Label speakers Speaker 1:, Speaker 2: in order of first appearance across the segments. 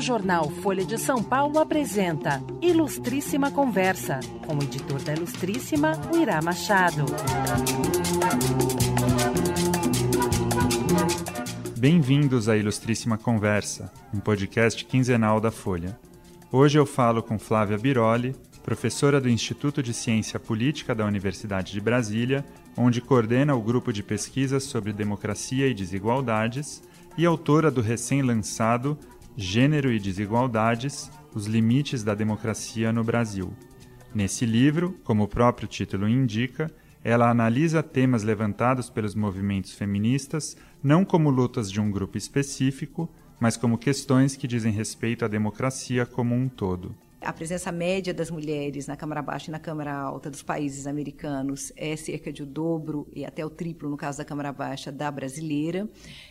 Speaker 1: O jornal Folha de São Paulo apresenta Ilustríssima Conversa, com o editor da Ilustríssima, o Irá Machado.
Speaker 2: Bem-vindos à Ilustríssima Conversa, um podcast quinzenal da Folha. Hoje eu falo com Flávia Biroli, professora do Instituto de Ciência Política da Universidade de Brasília, onde coordena o grupo de pesquisas sobre democracia e desigualdades, e autora do recém-lançado Gênero e Desigualdades: Os Limites da Democracia no Brasil. Nesse livro, como o próprio título indica, ela analisa temas levantados pelos movimentos feministas não como lutas de um grupo específico, mas como questões que dizem respeito à democracia como um todo.
Speaker 3: A presença média das mulheres na Câmara Baixa e na Câmara Alta dos países americanos é cerca de o dobro e até o triplo, no caso da Câmara Baixa, da brasileira.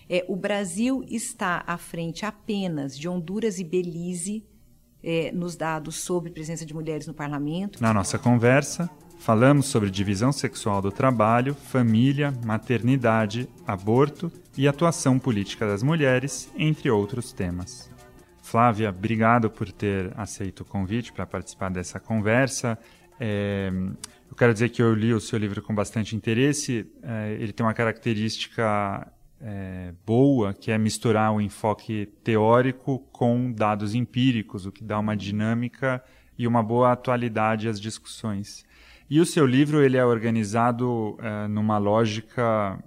Speaker 3: É, o Brasil está à frente apenas de Honduras e Belize é, nos dados sobre presença de mulheres no parlamento.
Speaker 2: Na nossa conversa, falamos sobre divisão sexual do trabalho, família, maternidade, aborto e atuação política das mulheres, entre outros temas. Flávia, obrigado por ter aceito o convite para participar dessa conversa. É, eu quero dizer que eu li o seu livro com bastante interesse. É, ele tem uma característica é, boa, que é misturar o enfoque teórico com dados empíricos, o que dá uma dinâmica e uma boa atualidade às discussões. E o seu livro ele é organizado é, numa lógica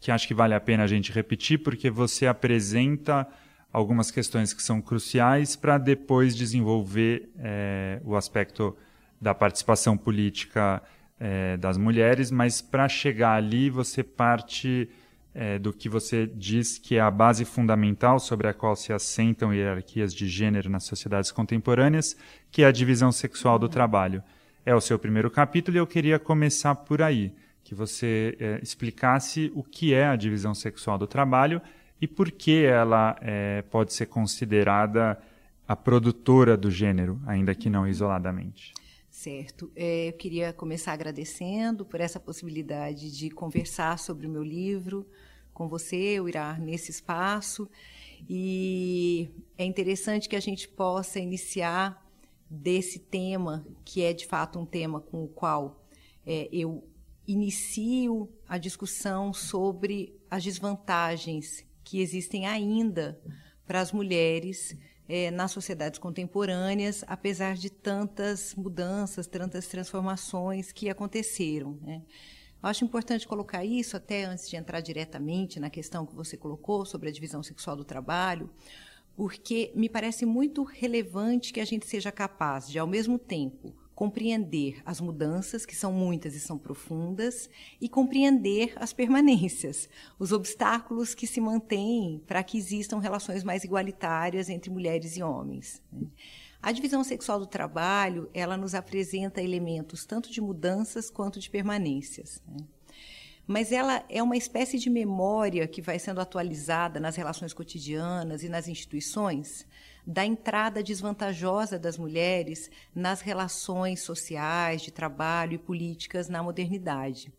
Speaker 2: que acho que vale a pena a gente repetir, porque você apresenta algumas questões que são cruciais para depois desenvolver é, o aspecto da participação política é, das mulheres, mas para chegar ali você parte é, do que você diz que é a base fundamental sobre a qual se assentam hierarquias de gênero nas sociedades contemporâneas, que é a divisão sexual do trabalho. É o seu primeiro capítulo e eu queria começar por aí, que você explicasse o que é a divisão sexual do trabalho e por que ela é, pode ser considerada a produtora do gênero, ainda que não isoladamente.
Speaker 3: Certo. É, eu queria começar agradecendo por essa possibilidade de conversar sobre o meu livro com você, o Irá, nesse espaço. E é interessante que a gente possa iniciar desse tema, que é de fato um tema com o qual é, eu inicio a discussão sobre as desvantagens que existem ainda para as mulheres é, nas sociedades contemporâneas, apesar de tantas mudanças, tantas transformações que aconteceram. Né? Acho importante colocar isso, até antes de entrar diretamente na questão que você colocou sobre a divisão sexual do trabalho, porque me parece muito relevante que a gente seja capaz de, ao mesmo tempo, compreender as mudanças, que são muitas e são profundas, e compreender as permanências, os obstáculos que se mantêm para que existam relações mais igualitárias entre mulheres e homens. Né? A divisão sexual do trabalho, ela nos apresenta elementos tanto de mudanças quanto de permanências. Né? Mas ela é uma espécie de memória que vai sendo atualizada nas relações cotidianas e nas instituições, da entrada desvantajosa das mulheres nas relações sociais, de trabalho e políticas na modernidade.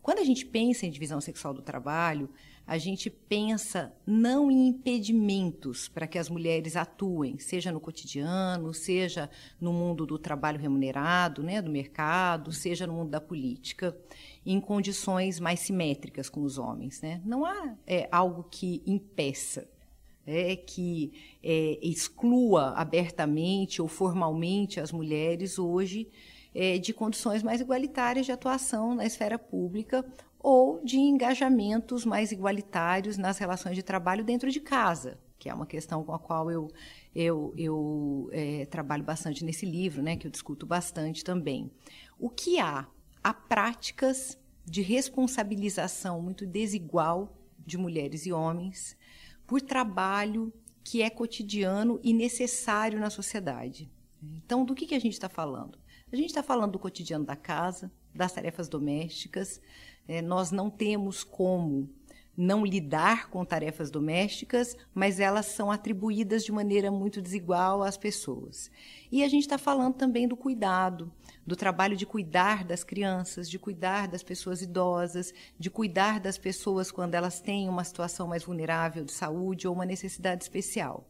Speaker 3: Quando a gente pensa em divisão sexual do trabalho, a gente pensa não em impedimentos para que as mulheres atuem, seja no cotidiano, seja no mundo do trabalho remunerado, né, do mercado, seja no mundo da política, em condições mais simétricas com os homens. Né? Não há é, algo que impeça é, que é, exclua abertamente ou formalmente as mulheres hoje é, de condições mais igualitárias de atuação na esfera pública ou de engajamentos mais igualitários nas relações de trabalho dentro de casa, que é uma questão com a qual eu, eu, eu é, trabalho bastante nesse livro, né, que eu discuto bastante também. O que há? Há práticas de responsabilização muito desigual de mulheres e homens por trabalho que é cotidiano e necessário na sociedade. Então, do que, que a gente está falando? A gente está falando do cotidiano da casa, das tarefas domésticas. É, nós não temos como não lidar com tarefas domésticas, mas elas são atribuídas de maneira muito desigual às pessoas. E a gente está falando também do cuidado, do trabalho de cuidar das crianças, de cuidar das pessoas idosas, de cuidar das pessoas quando elas têm uma situação mais vulnerável de saúde ou uma necessidade especial.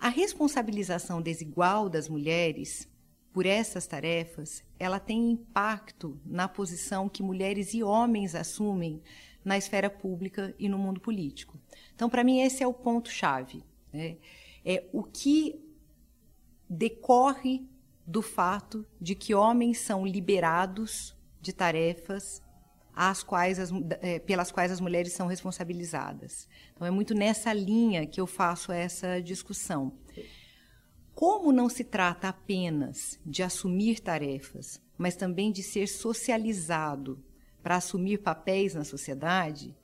Speaker 3: A responsabilização desigual das mulheres por essas tarefas, ela tem impacto na posição que mulheres e homens assumem na esfera pública e no mundo político. Então, para mim, esse é o ponto-chave. Né? É o que decorre do fato de que homens são liberados de tarefas as, é, pelas quais as mulheres são responsabilizadas. Então, é muito nessa linha que eu faço essa discussão. Como não se trata apenas de assumir tarefas, mas também de ser socializado para assumir papéis na sociedade,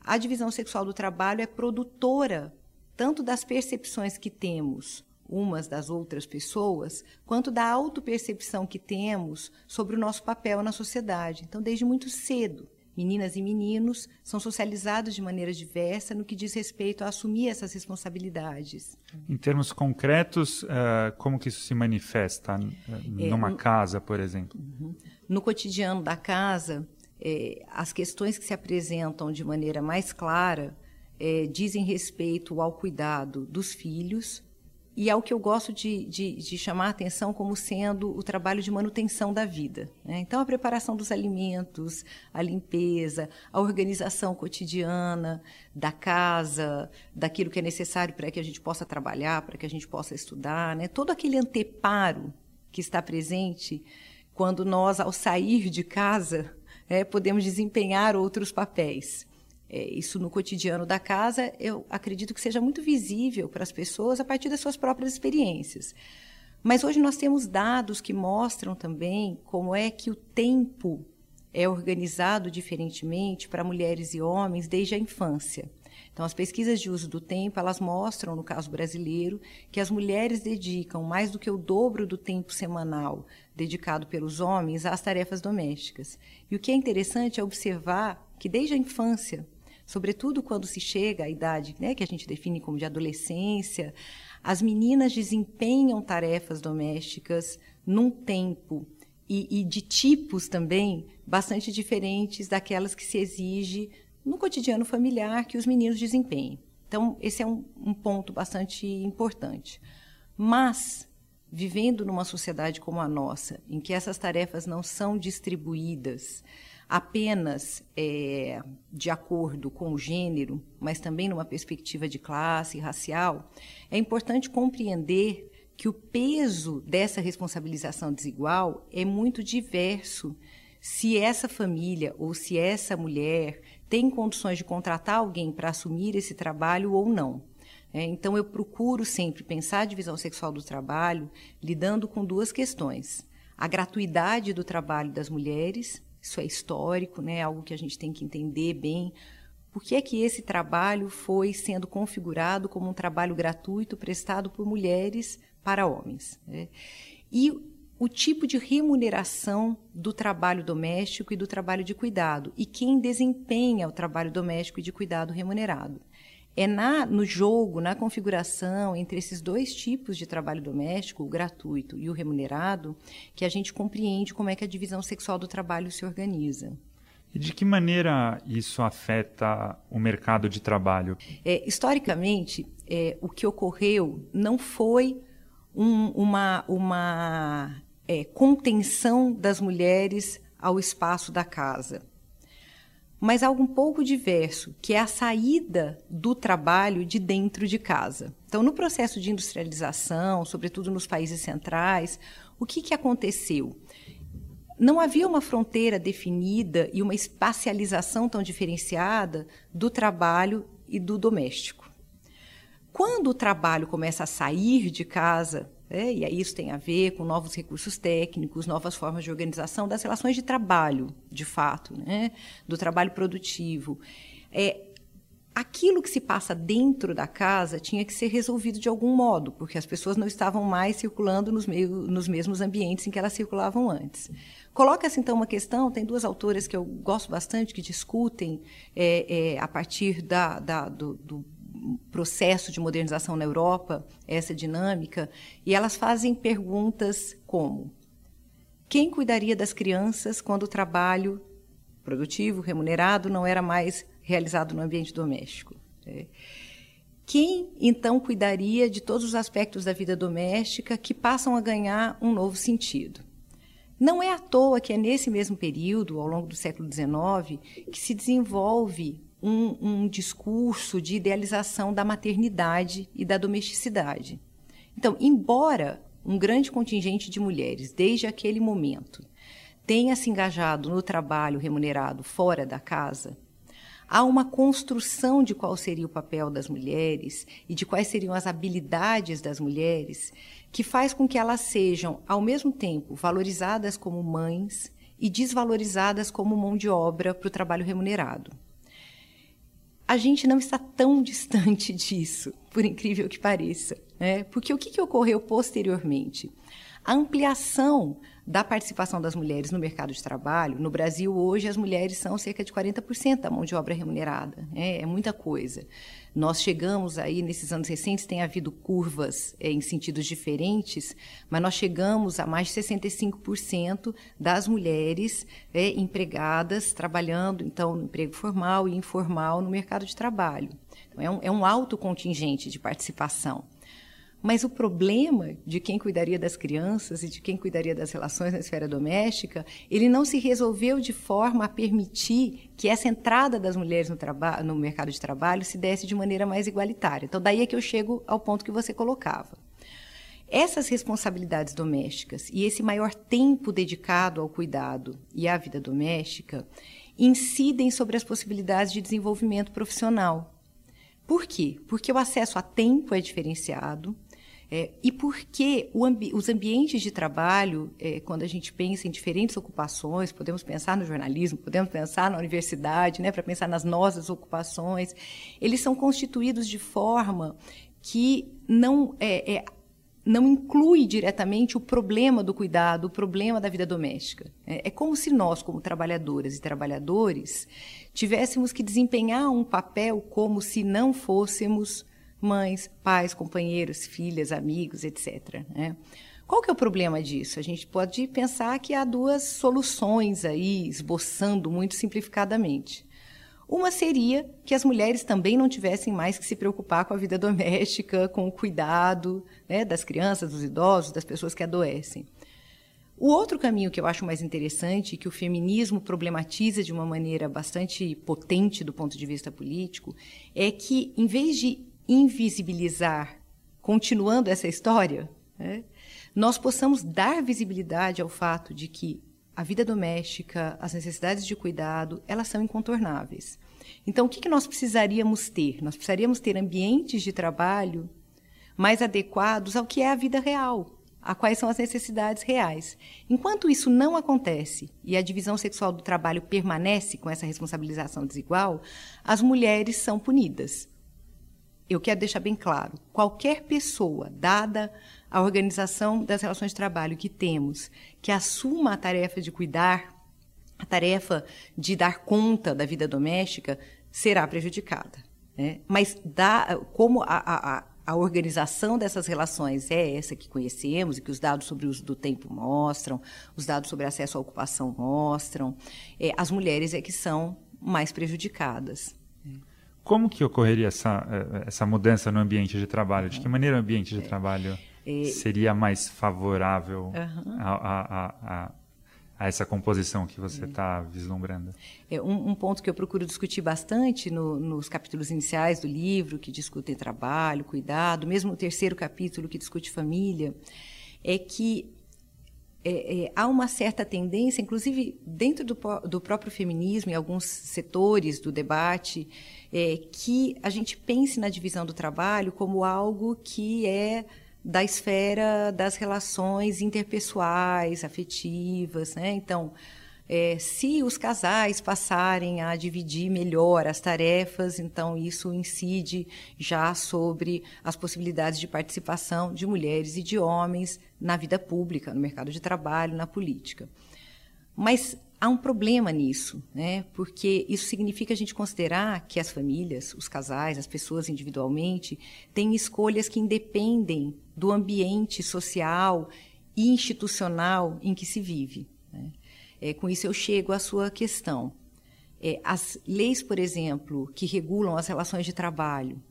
Speaker 3: a divisão sexual do trabalho é produtora tanto das percepções que temos umas das outras pessoas, quanto da autopercepção que temos sobre o nosso papel na sociedade. Então, desde muito cedo, meninas e meninos são socializados de maneira diversa no que diz respeito a assumir essas responsabilidades.
Speaker 2: Em termos concretos, uh, como que isso se manifesta é, numa no, casa, por exemplo? Uhum.
Speaker 3: No cotidiano da casa, é, as questões que se apresentam de maneira mais clara é, dizem respeito ao cuidado dos filhos, e é o que eu gosto de, de, de, chamar a atenção como sendo o trabalho de manutenção da vida. Né? Então, a preparação dos alimentos, a limpeza, a organização cotidiana da casa, daquilo que é necessário para que a gente possa trabalhar, para que a gente possa estudar, né? todo aquele anteparo que está presente quando nós, ao sair de casa, é, podemos desempenhar outros papéis isso no cotidiano da casa, eu acredito que seja muito visível para as pessoas a partir das suas próprias experiências. Mas hoje nós temos dados que mostram também como é que o tempo é organizado diferentemente para mulheres e homens desde a infância. Então, as pesquisas de uso do tempo, elas mostram, no caso brasileiro, que as mulheres dedicam mais do que o dobro do tempo semanal dedicado pelos homens às tarefas domésticas. E o que é interessante é observar que desde a infância sobretudo quando se chega à idade né, que a gente define como de adolescência, as meninas desempenham tarefas domésticas num tempo e, e, de tipos também bastante diferentes daquelas que se exige no cotidiano familiar que os meninos desempenhem. Então, esse é um, um ponto bastante importante. Mas, vivendo numa sociedade como a nossa, em que essas tarefas não são distribuídas, apenas é, de acordo com o gênero, mas também numa perspectiva de classe racial, é importante compreender que o peso dessa responsabilização desigual é muito diverso se essa família ou se essa mulher tem condições de contratar alguém para assumir esse trabalho ou não. É, então, eu procuro sempre pensar a divisão sexual do trabalho lidando com duas questões: a gratuidade do trabalho das mulheres isso é histórico, né? Algo que a gente tem que entender bem. Por que é que esse trabalho foi sendo configurado como um trabalho gratuito prestado por mulheres para homens? Né? E o tipo de remuneração do trabalho doméstico e do trabalho de cuidado e quem desempenha o trabalho doméstico e de cuidado remunerado. É na, no jogo, na configuração entre esses dois tipos de trabalho doméstico, o gratuito e o remunerado, que a gente compreende como é que a divisão sexual do trabalho se organiza.
Speaker 2: E de que maneira isso afeta o mercado de trabalho?
Speaker 3: É, historicamente, é, o que ocorreu não foi um, uma, uma é, contenção das mulheres ao espaço da casa mas algo um pouco diverso, que é a saída do trabalho de dentro de casa. Então, no processo de industrialização, sobretudo nos países centrais, o que, que aconteceu? Não havia uma fronteira definida e uma espacialização tão diferenciada do trabalho e do doméstico. Quando o trabalho começa a sair de casa é, e aí isso tem a ver com novos recursos técnicos, novas formas de organização das relações de trabalho, de fato, né? do trabalho produtivo. É, aquilo que se passa dentro da casa tinha que ser resolvido de algum modo, porque as pessoas não estavam mais circulando nos, meio, nos mesmos ambientes em que elas circulavam antes. Coloca-se então uma questão, tem duas autoras que eu gosto bastante que discutem é, é, a partir da, da, do, do processo de modernização na Europa, essa dinâmica, e elas fazem perguntas como: quem cuidaria das crianças quando o trabalho produtivo, remunerado, não era mais realizado no ambiente doméstico? É. quem então cuidaria de todos os aspectos da vida doméstica que passam a ganhar um novo sentido? Não é à toa que é nesse mesmo período, ao longo do século XIX, que se desenvolve um, um discurso de idealização da maternidade e da domesticidade. Então, embora um grande contingente de mulheres, desde aquele momento, tenha se engajado no trabalho remunerado fora da casa, há uma construção de qual seria o papel das mulheres e de quais seriam as habilidades das mulheres que faz com que elas sejam, ao mesmo tempo, valorizadas como mães e desvalorizadas como mão de obra para o trabalho remunerado. A gente não está tão distante disso, por incrível que pareça. Né? Porque o que, que ocorreu posteriormente? A ampliação da participação das mulheres no mercado de trabalho, no Brasil hoje as mulheres são cerca de 40% da mão de obra remunerada. É, é, muita coisa. Nós chegamos aí, nesses anos recentes, tem havido curvas é, em sentidos diferentes, mas nós chegamos a mais de 65% das mulheres é, empregadas trabalhando, então, no emprego formal e informal no mercado de trabalho. Então, é um, é um alto contingente de participação. Mas o problema de quem cuidaria das crianças e de quem cuidaria das relações na esfera doméstica, ele não se resolveu de forma a permitir que essa entrada das mulheres no, no mercado de trabalho se desse de maneira mais igualitária. Então, daí é que eu chego ao ponto que você colocava. Essas responsabilidades domésticas e esse maior tempo dedicado ao cuidado e à vida doméstica incidem sobre as possibilidades de desenvolvimento profissional. Por quê? Porque o acesso a tempo é diferenciado, é, e por que ambi os ambientes de trabalho, é, quando a gente pensa em diferentes ocupações, podemos pensar no jornalismo, podemos pensar na universidade, né, para pensar nas nossas ocupações, eles são constituídos de forma que não é, é não inclui diretamente o problema do cuidado, o problema da vida doméstica. É, é como se nós, como trabalhadoras e trabalhadores, tivéssemos que desempenhar um papel como se não fôssemos mães, pais, companheiros, filhas, amigos, etc. Né? Qual que é o problema disso? A gente pode pensar que há duas soluções aí, esboçando muito simplificadamente. Uma seria que as mulheres também não tivessem mais que se preocupar com a vida doméstica, com o cuidado né, das crianças, dos idosos, das pessoas que adoecem. O outro caminho que eu acho mais interessante, que o feminismo problematiza de uma maneira bastante potente do ponto de vista político, é que, em vez de invisibilizar, continuando essa história, né, nós possamos dar visibilidade ao fato de que a vida doméstica, as necessidades de cuidado, elas são incontornáveis. Então, o que, que nós precisaríamos ter? Nós precisaríamos ter ambientes de trabalho mais adequados ao que é a vida real, a quais são as necessidades reais. Enquanto isso não acontece e a divisão sexual do trabalho permanece com essa responsabilização desigual, as mulheres são punidas eu quero deixar bem claro: qualquer pessoa, dada a organização das relações de trabalho que temos, que assuma a tarefa de cuidar, a tarefa de dar conta da vida doméstica, será prejudicada. Né? Mas, dá, como a, a, a organização dessas relações é essa que conhecemos e que os dados sobre o uso do tempo mostram, os dados sobre acesso à ocupação mostram, é, as mulheres é que são mais prejudicadas.
Speaker 2: Como que ocorreria essa, eh, essa mudança no ambiente de trabalho? De que maneira o ambiente de é. trabalho é. seria mais favorável uhum. a, a, a, a, essa composição que você está é. vislumbrando?
Speaker 3: É, um, um, ponto que eu procuro discutir bastante no, nos capítulos iniciais do livro, que discutem trabalho, cuidado, mesmo o terceiro capítulo que discute família, é que é, é, há uma certa tendência, inclusive dentro do, do, próprio feminismo, em alguns setores do debate, é, que a gente pense na divisão do trabalho como algo que é da esfera das relações interpessoais, afetivas. Né? Então, é, se os casais passarem a dividir melhor as tarefas, então isso incide já sobre as possibilidades de participação de mulheres e de homens na vida pública, no mercado de trabalho, na política. Mas há um problema nisso, né? porque isso significa a gente considerar que as famílias, os casais, as pessoas individualmente, têm escolhas que independem do ambiente social e institucional em que se vive. É, com isso, eu chego à sua questão. É, as leis, por exemplo, que regulam as relações de trabalho,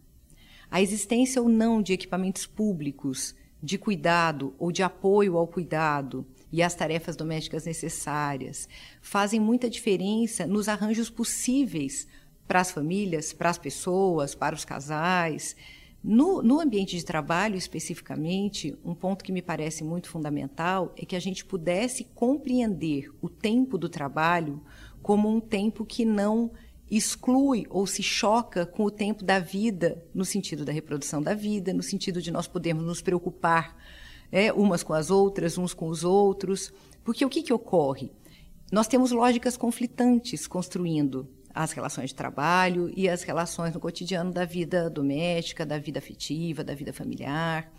Speaker 3: A existência ou não de equipamentos públicos de cuidado ou de apoio ao cuidado e as tarefas domésticas necessárias fazem muita diferença nos arranjos possíveis para as famílias, para as pessoas, para os casais. No, no, ambiente de trabalho, especificamente, um ponto que me parece muito fundamental é que a gente pudesse compreender o tempo do trabalho como um tempo que não exclui ou se choca com o tempo da vida, no sentido da reprodução da vida, no sentido de nós podermos nos preocupar é, umas com as outras, uns com os outros. Porque o que, que ocorre? Nós temos lógicas conflitantes construindo as relações de trabalho e as relações no cotidiano da vida doméstica, da vida afetiva, da vida familiar.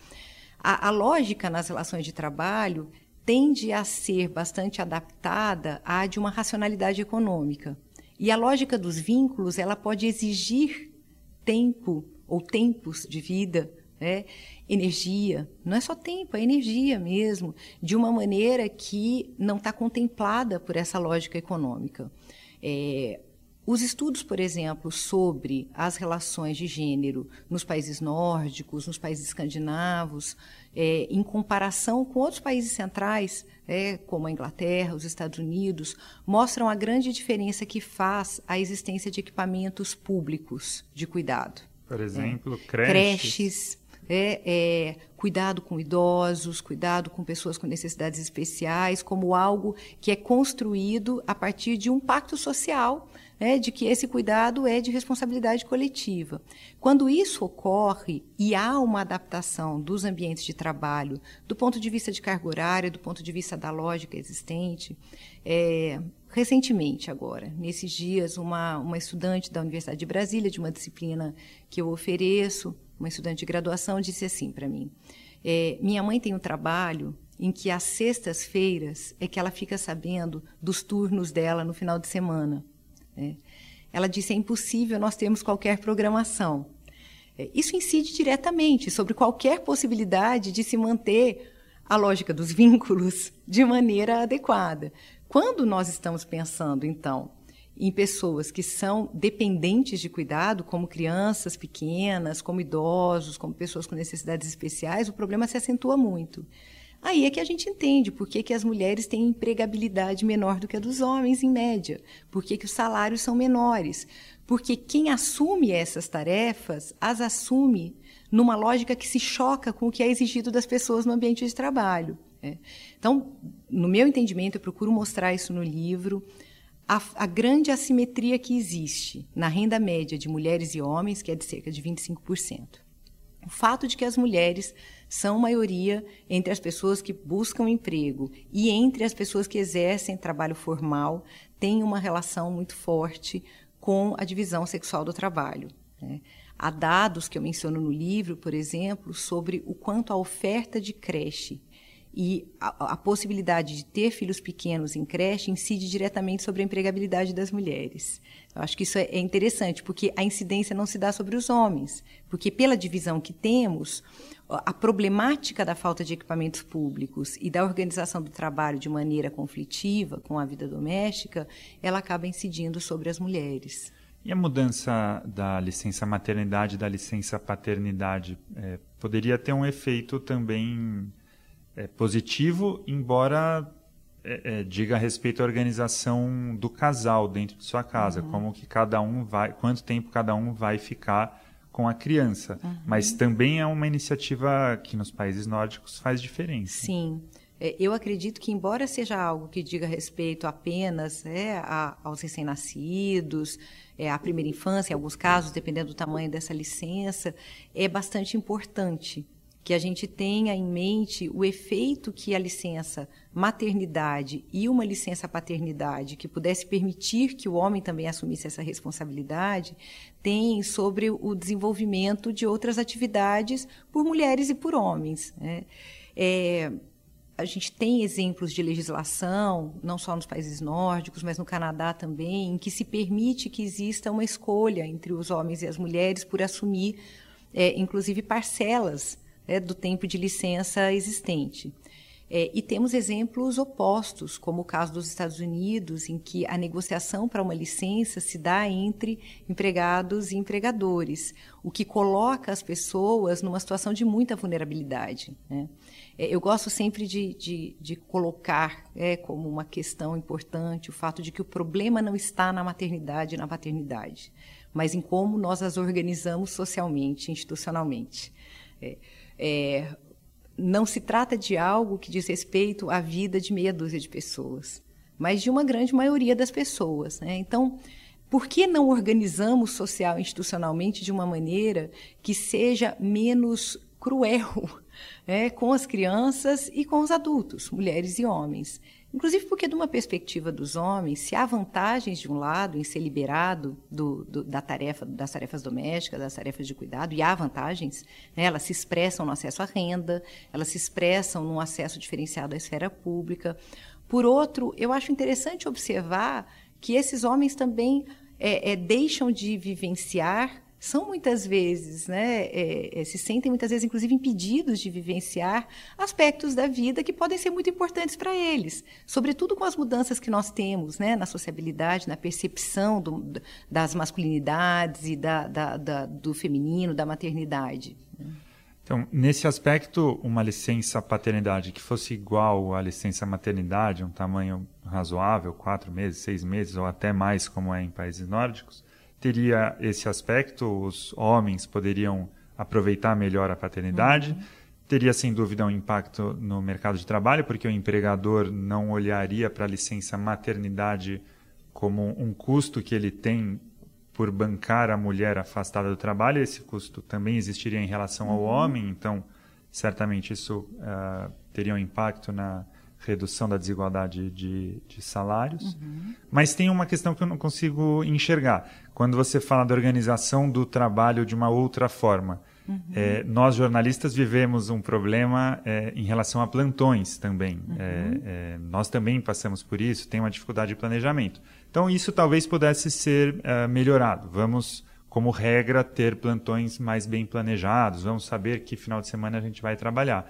Speaker 3: A, a lógica nas relações de trabalho tende a ser bastante adaptada à de uma racionalidade econômica. E a lógica dos vínculos, ela pode exigir tempo ou tempos de vida, né? energia, não é só tempo, é energia mesmo, de uma maneira que não está contemplada por essa lógica econômica. É, os estudos, por exemplo, sobre as relações de gênero nos países nórdicos, nos países escandinavos, é, em comparação com outros países centrais, é, como a Inglaterra, os Estados Unidos, mostram a grande diferença que faz a existência de equipamentos públicos de cuidado.
Speaker 2: Por exemplo,
Speaker 3: é,
Speaker 2: creches.
Speaker 3: creches é, é, cuidado com idosos, cuidado com pessoas com necessidades especiais, como algo que é construído a partir de um pacto social né, de que esse cuidado é de responsabilidade coletiva. Quando isso ocorre e há uma adaptação dos ambientes de trabalho, do ponto de vista de carga horária, do ponto de vista da lógica existente, é, recentemente agora, nesses dias, uma, uma estudante da Universidade de Brasília, de uma disciplina que eu ofereço, uma estudante de graduação, disse assim para mim: é, minha mãe tem um trabalho em que às sextas-feiras é que ela fica sabendo dos turnos dela no final de semana. Né? Ela disse: é impossível nós termos qualquer programação. É, isso incide diretamente sobre qualquer possibilidade de se manter a lógica dos vínculos de maneira adequada. Quando nós estamos pensando, então, em pessoas que são dependentes de cuidado, como crianças pequenas, como idosos, como pessoas com necessidades especiais, o problema se acentua muito. Aí é que a gente entende por que, que as mulheres têm empregabilidade menor do que a dos homens, em média, por que, que os salários são menores. Porque quem assume essas tarefas, as assume numa lógica que se choca com o que é exigido das pessoas no ambiente de trabalho. Né? Então, no meu entendimento, eu procuro mostrar isso no livro, a, a, grande assimetria que existe na renda média de mulheres e homens, que é de cerca de 25%. O fato de que as mulheres são maioria entre as pessoas que buscam emprego e entre as pessoas que exercem trabalho formal, tem uma relação muito forte com a divisão sexual do trabalho. Né? Há dados que eu menciono no livro, por exemplo, sobre o quanto a oferta de creche e a, a, possibilidade de ter filhos pequenos em creche incide diretamente sobre a empregabilidade das mulheres. Eu acho que isso é, é interessante, porque a incidência não se dá sobre os homens, porque pela divisão que temos, a problemática da falta de equipamentos públicos e da organização do trabalho de maneira conflitiva com a vida doméstica, ela acaba incidindo sobre as mulheres.
Speaker 2: E a mudança da licença maternidade da licença paternidade é, poderia ter um efeito também é, positivo, embora é, é, diga a respeito à organização do casal dentro de sua casa, uhum. como que cada um vai, quanto tempo cada um vai ficar com a criança. Uhum. Mas também é uma iniciativa que nos países nórdicos faz diferença.
Speaker 3: Sim. É, eu acredito que, embora seja algo que diga respeito apenas é, a, aos recém-nascidos, é, à primeira infância, em alguns casos, dependendo do tamanho dessa licença, é bastante importante que a gente tenha em mente o efeito que a licença maternidade e uma licença paternidade que pudesse permitir que o homem também assumisse essa responsabilidade tem sobre o desenvolvimento de outras atividades por mulheres e por homens. Né? É, a gente tem exemplos de legislação, não só nos países nórdicos, mas no Canadá também, em que se permite que exista uma escolha entre os homens e as mulheres por assumir, é, inclusive, parcelas é, do tempo de licença existente. É, e temos exemplos opostos, como o caso dos Estados Unidos, em que a negociação para uma licença se dá entre empregados e empregadores, o que coloca as pessoas numa situação de muita vulnerabilidade. Né? É, eu gosto sempre de, de, de colocar é, como uma questão importante o fato de que o problema não está na maternidade e na paternidade, mas em como nós as organizamos socialmente, institucionalmente. É, é, não se trata de algo que diz respeito à vida de meia dúzia de pessoas, mas de uma grande maioria das pessoas. Né? Então, por que não organizamos social e institucionalmente de uma maneira que seja menos cruel né, com as crianças e com os adultos, mulheres e homens? Inclusive porque, de uma perspectiva dos homens, se há vantagens de um lado em ser liberado do, do, da tarefa, das tarefas domésticas, das tarefas de cuidado, e há vantagens, né, elas se expressam no acesso à renda, elas se expressam no acesso diferenciado à esfera pública. Por outro, eu acho interessante observar que esses homens também é, é, deixam de vivenciar são muitas vezes, né, é, é, se sentem muitas vezes, inclusive, impedidos de vivenciar aspectos da vida que podem ser muito importantes para eles, sobretudo com as mudanças que nós temos né, na sociabilidade, na percepção do, das masculinidades e da, da, da, do feminino, da maternidade.
Speaker 2: Então, nesse aspecto, uma licença paternidade que fosse igual à licença maternidade, um tamanho razoável, quatro meses, seis meses ou até mais, como é em países nórdicos, teria esse aspecto, os homens poderiam aproveitar melhor a paternidade. Uhum. Teria, sem dúvida, um impacto no mercado de trabalho, porque o empregador não olharia para a licença maternidade como um custo que ele tem por bancar a mulher afastada do trabalho. Esse custo também existiria em relação ao uhum. homem, então, certamente, isso uh, teria um impacto na, redução da desigualdade de, de salários. Uhum. Mas tem uma questão que eu não consigo enxergar. Quando você fala da organização do trabalho de uma outra forma, uhum. é, nós jornalistas vivemos um problema é, em relação a plantões também. Uhum. É, é nós também passamos por isso, tem uma dificuldade de planejamento. Então, isso talvez pudesse ser é, melhorado. Vamos como regra, ter plantões mais bem planejados, vamos saber que final de semana a gente vai trabalhar.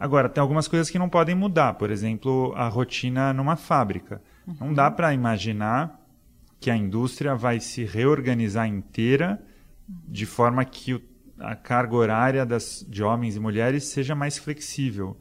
Speaker 2: Agora, tem algumas coisas que não podem mudar, por exemplo, a rotina numa fábrica. Uhum. Não dá para imaginar que a indústria vai se reorganizar inteira de forma que a carga horária das, de homens e mulheres seja mais flexível.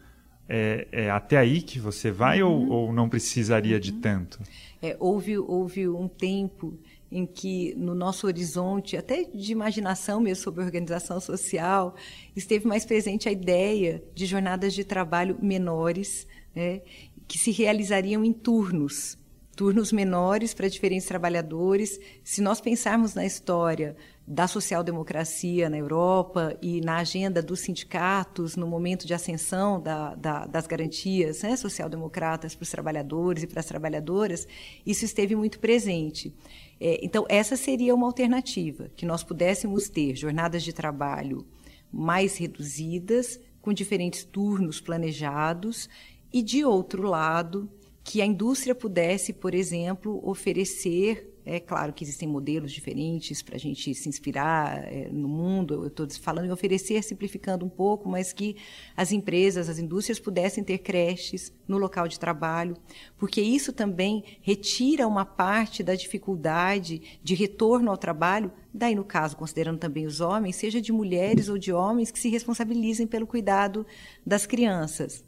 Speaker 2: É, é até aí que você vai uhum. ou, ou, não precisaria uhum. de tanto?
Speaker 3: É, houve, houve um tempo em que no nosso horizonte, até de imaginação mesmo sobre organização social, esteve mais presente a ideia de jornadas de trabalho menores, né, que se realizariam em turnos, turnos menores para diferentes trabalhadores. Se nós pensarmos na história da social-democracia na Europa e na agenda dos sindicatos no momento de ascensão da, da, das garantias né, social-democratas para os trabalhadores e para as trabalhadoras, isso esteve muito presente. É, então, essa seria uma alternativa, que nós pudéssemos ter jornadas de trabalho mais reduzidas, com diferentes turnos planejados, e, de outro lado, que a indústria pudesse, por exemplo, oferecer é claro que existem modelos diferentes para a gente se inspirar é, no mundo. Eu estou falando em oferecer, simplificando um pouco, mas que as empresas, as indústrias pudessem ter creches no local de trabalho, porque isso também retira uma parte da dificuldade de retorno ao trabalho, daí no caso, considerando também os homens, seja de mulheres ou de homens que se responsabilizem pelo cuidado das crianças.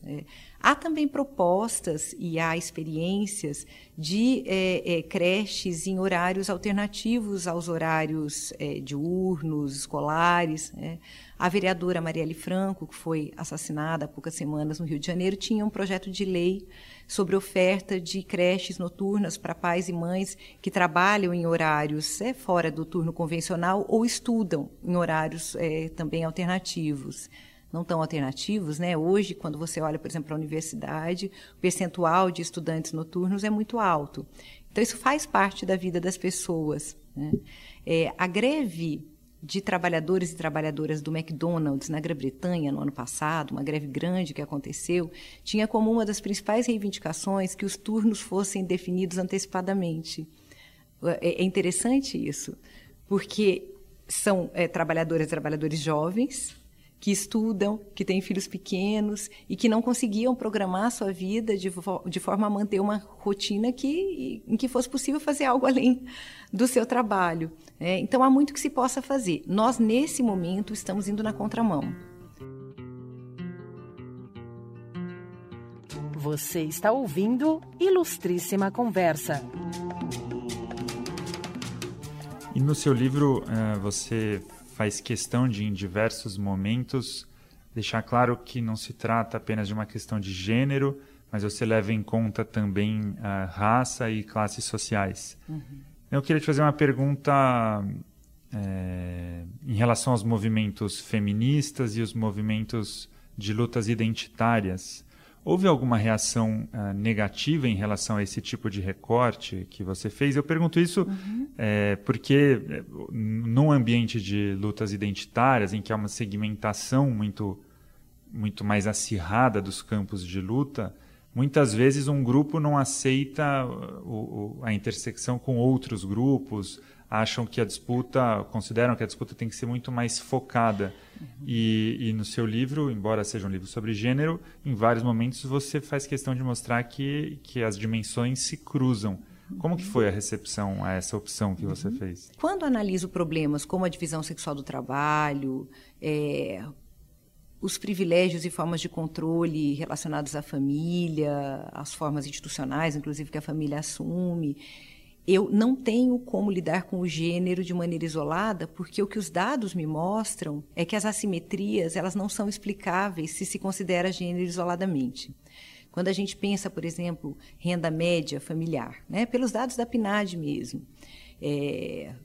Speaker 3: Há também propostas e há experiências de é, é, creches em horários alternativos aos horários é, diurnos, escolares. Né? A vereadora Marielle Franco, que foi assassinada há poucas semanas no Rio de Janeiro, tinha um projeto de lei sobre oferta de creches noturnas para pais e mães que trabalham em horários é, fora do turno convencional ou estudam em horários também alternativos não tão alternativos, né? Hoje, quando você olha, por exemplo, para a universidade, o percentual de estudantes noturnos é muito alto. Então, isso faz parte da vida das pessoas. Né? É, a greve de trabalhadores e trabalhadoras do McDonald's na Grã-Bretanha no ano passado, uma greve grande que aconteceu, tinha como uma das principais reivindicações que os turnos fossem definidos antecipadamente. É, é interessante isso, porque são é, trabalhadoras e trabalhadores jovens, que estudam, que têm filhos pequenos e que não conseguiam programar sua vida de, de forma a manter uma rotina que, em que fosse possível fazer algo além do seu trabalho. É, então há muito que se possa fazer. Nós, nesse momento, estamos indo na contramão.
Speaker 1: Você está ouvindo Ilustríssima Conversa.
Speaker 2: E no seu livro, uh, você faz questão de, em diversos momentos, deixar claro que não se trata apenas de uma questão de gênero, mas você leva em conta também a raça e classes sociais. Uhum. Eu queria te fazer uma pergunta é, em relação aos movimentos feministas e os movimentos de lutas identitárias. Houve alguma reação uh, negativa em relação a esse tipo de recorte que você fez? Eu pergunto isso uhum. é, porque, é, num ambiente de lutas identitárias, em que há uma segmentação muito, muito mais acirrada dos campos de luta, muitas vezes um grupo não aceita o, o, a intersecção com outros grupos, acham que a disputa, consideram que a disputa tem que ser muito mais focada. E, e, no seu livro, embora seja um livro sobre gênero, em vários momentos você faz questão de mostrar que, que as dimensões se cruzam. Como que foi a recepção a essa opção que você fez?
Speaker 3: Quando analiso problemas como a divisão sexual do trabalho, é, os privilégios e formas de controle relacionados à família, as formas institucionais, inclusive que a família assume, eu não tenho como lidar com o gênero de maneira isolada, porque o que os dados me mostram é que as assimetrias elas não são explicáveis se se considera gênero isoladamente. Quando a gente pensa, por exemplo, renda média familiar, né, pelos dados da PNAD mesmo, é,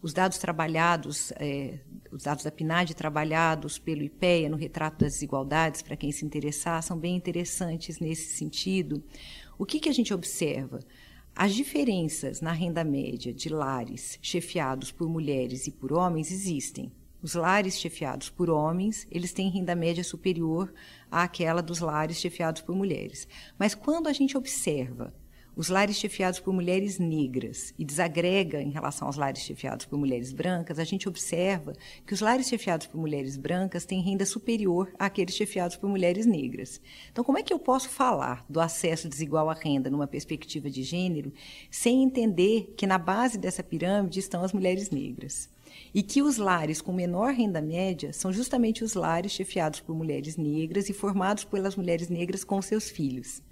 Speaker 3: os dados trabalhados, é, os dados da PNAD trabalhados pelo IPEA no retrato das desigualdades, para quem se interessar, são bem interessantes nesse sentido. O que, que a gente observa? As diferenças na renda média de lares chefiados por mulheres e por homens existem. Os lares chefiados por homens, eles têm renda média superior àquela dos lares chefiados por mulheres. Mas quando a gente observa os lares chefiados por mulheres negras e desagrega em relação aos lares chefiados por mulheres brancas, a gente observa que os lares chefiados por mulheres brancas têm renda superior àqueles chefiados por mulheres negras. Então, como é que eu posso falar do acesso desigual à renda numa perspectiva de gênero sem entender que na base dessa pirâmide estão as mulheres negras? E que os lares com menor renda média são justamente os lares chefiados por mulheres negras e formados pelas mulheres negras com seus filhos.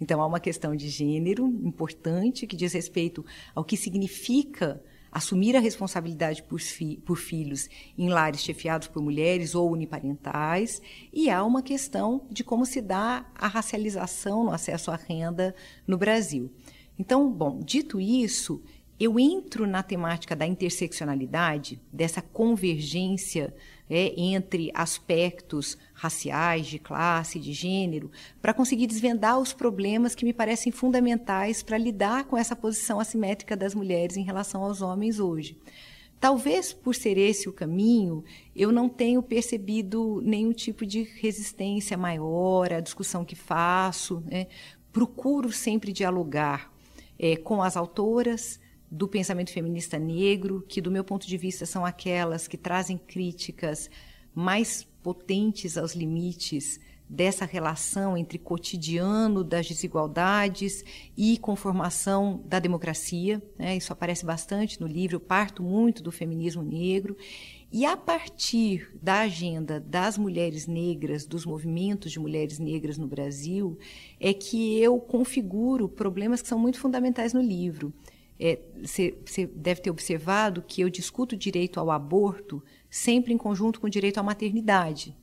Speaker 3: Então, há uma questão de gênero importante que diz respeito ao que significa assumir a responsabilidade por, fi por, filhos em lares chefiados por mulheres ou uniparentais, e há uma questão de como se dá a racialização no acesso à renda no Brasil. Então, bom, dito isso, eu entro na temática da interseccionalidade, dessa convergência é, entre aspectos raciais, de classe, de gênero, para conseguir desvendar os problemas que me parecem fundamentais para lidar com essa posição assimétrica das mulheres em relação aos homens hoje. Talvez por ser esse o caminho, eu não tenho percebido nenhum tipo de resistência maior à discussão que faço. Né? Procuro sempre dialogar é, com as autoras, do pensamento feminista negro, que, do meu ponto de vista, são aquelas que trazem críticas mais potentes aos limites dessa relação entre cotidiano das desigualdades e conformação da democracia. Né? Isso aparece bastante no livro, eu parto muito do feminismo negro. E a partir da agenda das mulheres negras, dos movimentos de mulheres negras no Brasil, é que eu configuro problemas que são muito fundamentais no livro você é, deve ter observado que eu discuto o direito ao aborto sempre em conjunto com o direito à maternidade,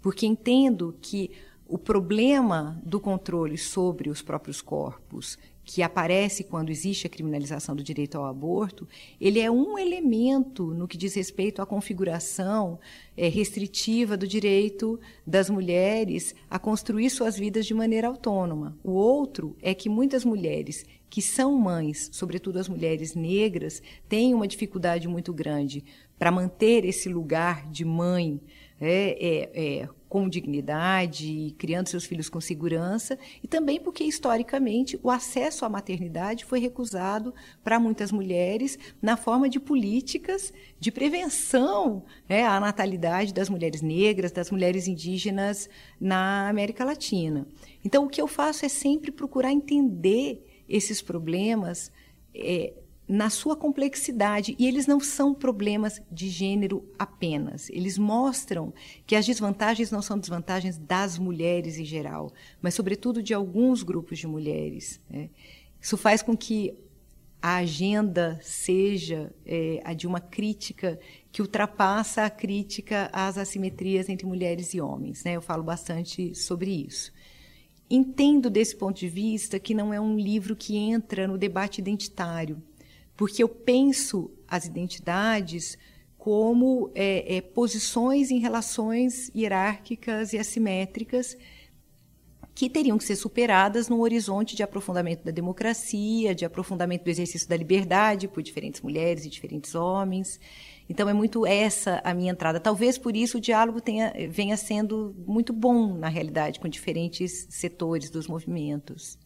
Speaker 3: porque entendo que o problema do controle sobre os próprios corpos, que aparece quando existe a criminalização do direito ao aborto, ele é um elemento no que diz respeito à configuração é, restritiva do direito das mulheres a construir suas vidas de maneira autônoma. O outro é que muitas mulheres que são mães, sobretudo as mulheres negras, têm uma dificuldade muito grande para manter esse lugar de mãe é, é, é, com dignidade, criando seus filhos com segurança, e também porque, historicamente, o acesso à maternidade foi recusado para muitas mulheres na forma de políticas de prevenção né, à natalidade das mulheres negras, das mulheres indígenas na América Latina. Então, o que eu faço é sempre procurar entender esses problemas. É, na sua complexidade. E eles não são problemas de gênero apenas. Eles mostram que as desvantagens não são desvantagens das mulheres em geral, mas, sobretudo, de alguns grupos de mulheres. Né? Isso faz com que a agenda seja é, a de uma crítica que ultrapassa a crítica às assimetrias entre mulheres e homens. Né? Eu falo bastante sobre isso. Entendo desse ponto de vista que não é um livro que entra no debate identitário porque eu penso as identidades como é, é, posições em relações hierárquicas e assimétricas que teriam que ser superadas num horizonte de aprofundamento da democracia, de aprofundamento do exercício da liberdade por diferentes mulheres e diferentes homens. Então é muito essa a minha entrada. Talvez por isso o diálogo tenha, venha sendo muito bom na realidade com diferentes setores dos movimentos.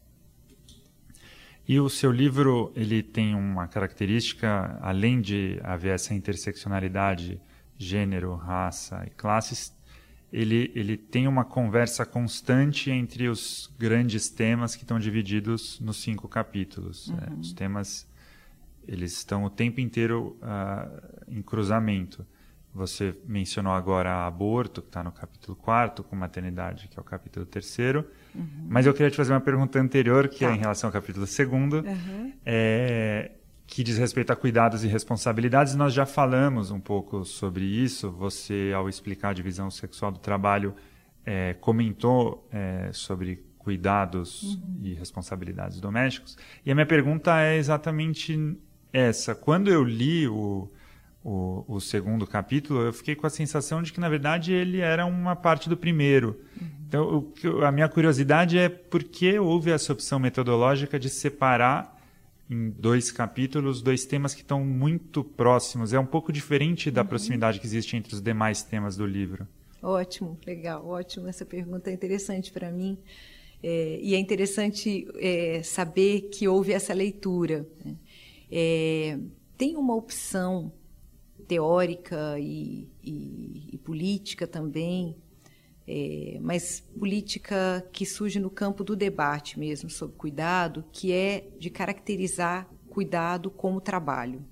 Speaker 2: E o seu livro ele tem uma característica, além de haver essa interseccionalidade, gênero, raça e classes, ele, ele tem uma conversa constante entre os grandes temas que estão divididos nos cinco capítulos. Uhum. É, os temas eles estão o tempo inteiro uh, em cruzamento. Você mencionou agora aborto, que está no capítulo 4, com maternidade, que é o capítulo 3. Uhum. Mas eu queria te fazer uma pergunta anterior, que é tá. é em relação ao capítulo 2, uhum. é, que diz respeito a cuidados e responsabilidades. Nós já falamos um pouco sobre isso. Você, ao explicar a divisão sexual do trabalho, é, comentou é, sobre cuidados uhum. e responsabilidades domésticos. E a minha pergunta é exatamente essa. Quando eu li o o, o, segundo capítulo, eu fiquei com a sensação de que, na verdade, ele era uma parte do primeiro. Uhum. Então, o, a minha curiosidade é por que houve essa opção metodológica de separar em dois capítulos dois temas que estão muito próximos. É um pouco diferente da uhum. proximidade que existe entre os demais temas do livro.
Speaker 3: Ótimo, legal, ótimo. Essa pergunta é interessante para mim. É, e é interessante é, saber que houve essa leitura. Né? É, tem uma opção teórica e, e, e política também, é, mas política que surge no campo do debate mesmo sobre cuidado, que é de caracterizar cuidado como trabalho.